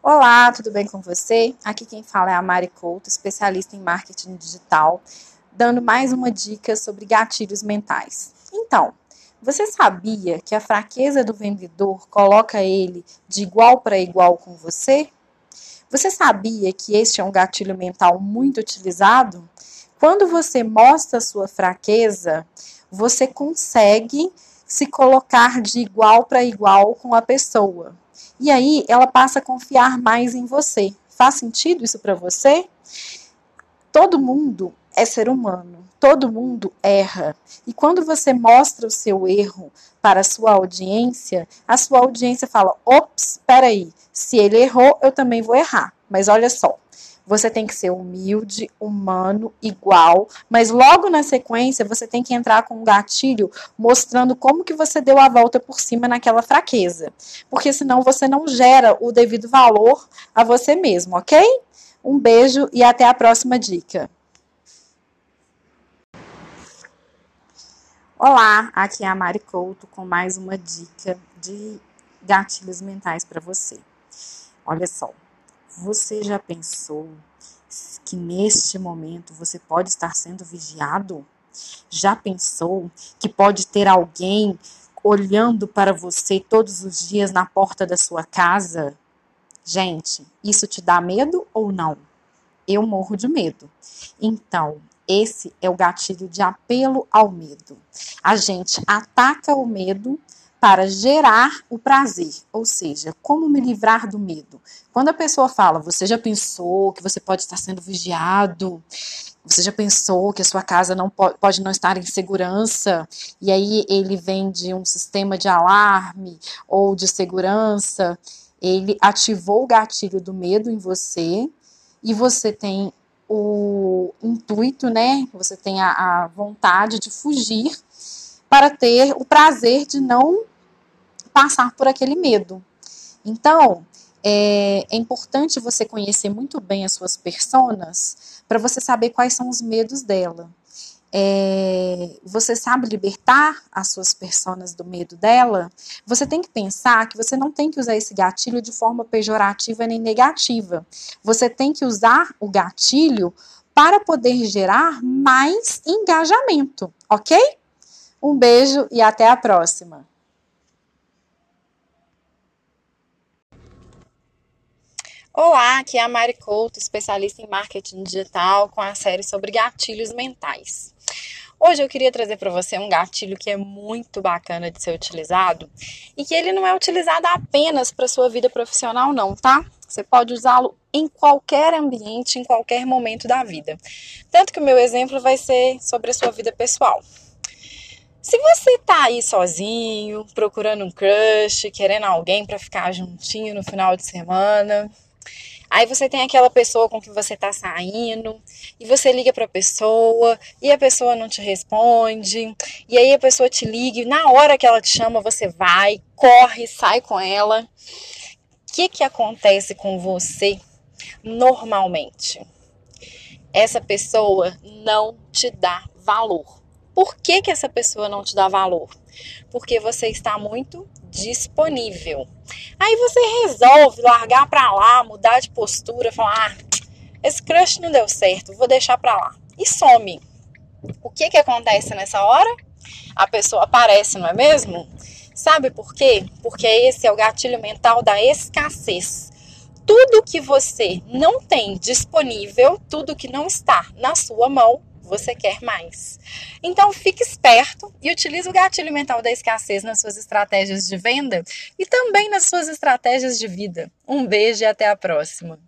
Olá, tudo bem com você? Aqui quem fala é a Mari Couto, especialista em marketing digital, dando mais uma dica sobre gatilhos mentais. Então, você sabia que a fraqueza do vendedor coloca ele de igual para igual com você? Você sabia que este é um gatilho mental muito utilizado? Quando você mostra sua fraqueza, você consegue se colocar de igual para igual com a pessoa. E aí ela passa a confiar mais em você. Faz sentido isso para você? Todo mundo é ser humano, todo mundo erra. E quando você mostra o seu erro para a sua audiência, a sua audiência fala: ops, espera aí, se ele errou, eu também vou errar. Mas olha só, você tem que ser humilde, humano, igual, mas logo na sequência você tem que entrar com um gatilho mostrando como que você deu a volta por cima naquela fraqueza. Porque senão você não gera o devido valor a você mesmo, ok? Um beijo e até a próxima dica. Olá, aqui é a Mari Couto com mais uma dica de gatilhos mentais para você. Olha só, você já pensou que neste momento você pode estar sendo vigiado? Já pensou que pode ter alguém olhando para você todos os dias na porta da sua casa? Gente, isso te dá medo ou não? Eu morro de medo. Então, esse é o gatilho de apelo ao medo. A gente ataca o medo para gerar o prazer, ou seja, como me livrar do medo. Quando a pessoa fala, você já pensou que você pode estar sendo vigiado? Você já pensou que a sua casa não pode, pode não estar em segurança? E aí ele vem de um sistema de alarme ou de segurança. Ele ativou o gatilho do medo em você e você tem o intuito, né? Você tem a, a vontade de fugir para ter o prazer de não passar por aquele medo. Então, é, é, importante você conhecer muito bem as suas personas para você saber quais são os medos dela. É, você sabe libertar as suas personas do medo dela, você tem que pensar que você não tem que usar esse gatilho de forma pejorativa nem negativa. Você tem que usar o gatilho para poder gerar mais engajamento, ok? Um beijo e até a próxima! Olá, aqui é a Mari Couto, especialista em marketing digital, com a série sobre gatilhos mentais. Hoje eu queria trazer para você um gatilho que é muito bacana de ser utilizado e que ele não é utilizado apenas para sua vida profissional, não, tá? Você pode usá-lo em qualquer ambiente, em qualquer momento da vida. Tanto que o meu exemplo vai ser sobre a sua vida pessoal. Se você tá aí sozinho, procurando um crush, querendo alguém para ficar juntinho no final de semana, Aí você tem aquela pessoa com que você tá saindo, e você liga pra pessoa, e a pessoa não te responde, e aí a pessoa te liga, e na hora que ela te chama, você vai, corre, sai com ela. O que que acontece com você normalmente? Essa pessoa não te dá valor. Por que, que essa pessoa não te dá valor? Porque você está muito disponível. Aí você resolve largar para lá, mudar de postura, falar: ah, esse crush não deu certo, vou deixar para lá. E some. O que que acontece nessa hora? A pessoa aparece, não é mesmo? Sabe por quê? Porque esse é o gatilho mental da escassez. Tudo que você não tem disponível, tudo que não está na sua mão, você quer mais. Então fique esperto e utilize o gatilho mental da escassez nas suas estratégias de venda e também nas suas estratégias de vida. Um beijo e até a próxima.